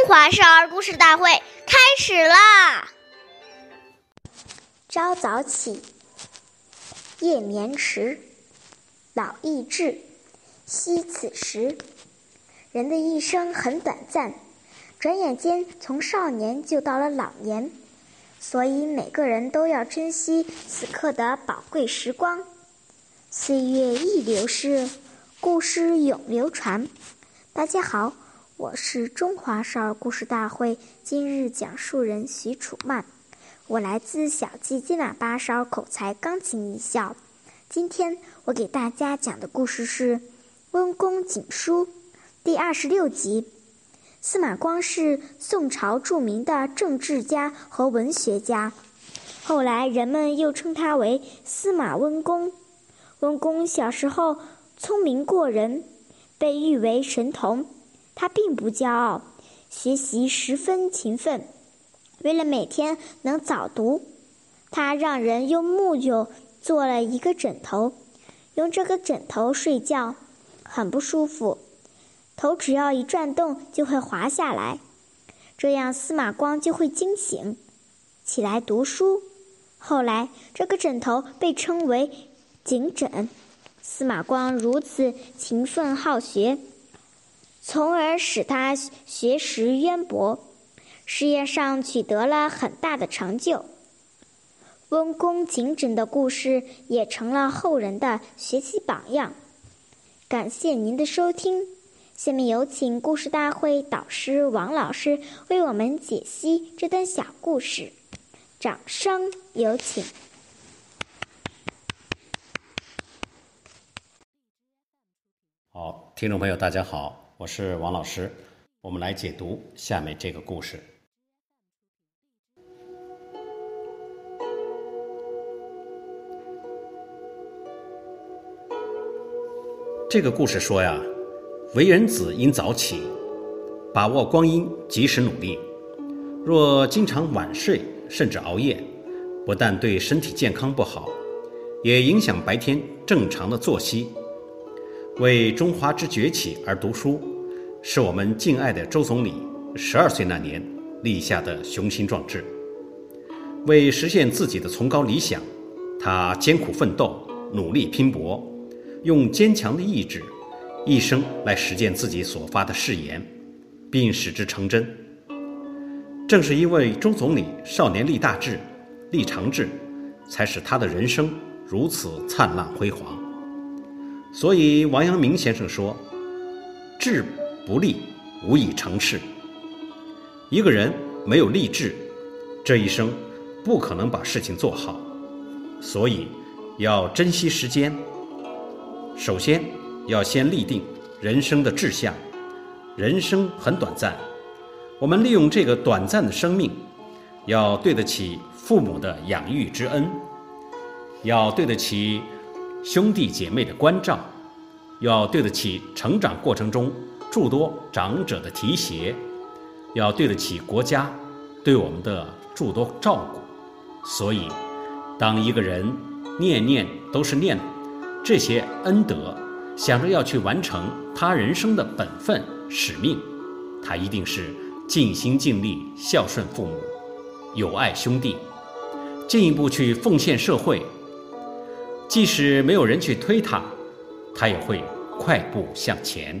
中华少儿故事大会开始啦！朝早起，夜眠迟，老易至，惜此时。人的一生很短暂，转眼间从少年就到了老年，所以每个人都要珍惜此刻的宝贵时光。岁月易流逝，故事永流传。大家好。我是中华少儿故事大会今日讲述人许楚曼，我来自小鸡金喇叭少儿口才钢琴艺校。今天我给大家讲的故事是《温公警书》第二十六集。司马光是宋朝著名的政治家和文学家，后来人们又称他为司马温公。温公小时候聪明过人，被誉为神童。他并不骄傲，学习十分勤奋。为了每天能早读，他让人用木头做了一个枕头，用这个枕头睡觉，很不舒服，头只要一转动就会滑下来，这样司马光就会惊醒，起来读书。后来，这个枕头被称为“警枕”。司马光如此勤奋好学。从而使他学识渊博，事业上取得了很大的成就。温公警枕的故事也成了后人的学习榜样。感谢您的收听，下面有请故事大会导师王老师为我们解析这段小故事，掌声有请。好，听众朋友，大家好。我是王老师，我们来解读下面这个故事。这个故事说呀，为人子应早起，把握光阴，及时努力。若经常晚睡甚至熬夜，不但对身体健康不好，也影响白天正常的作息。为中华之崛起而读书，是我们敬爱的周总理十二岁那年立下的雄心壮志。为实现自己的崇高理想，他艰苦奋斗，努力拼搏，用坚强的意志，一生来实践自己所发的誓言，并使之成真。正是因为周总理少年立大志、立长志，才使他的人生如此灿烂辉煌。所以，王阳明先生说：“志不立，无以成事。一个人没有立志，这一生不可能把事情做好。所以，要珍惜时间。首先，要先立定人生的志向。人生很短暂，我们利用这个短暂的生命，要对得起父母的养育之恩，要对得起。”兄弟姐妹的关照，要对得起成长过程中诸多长者的提携，要对得起国家对我们的诸多照顾。所以，当一个人念念都是念这些恩德，想着要去完成他人生的本分使命，他一定是尽心尽力孝顺父母，友爱兄弟，进一步去奉献社会。即使没有人去推他，他也会快步向前。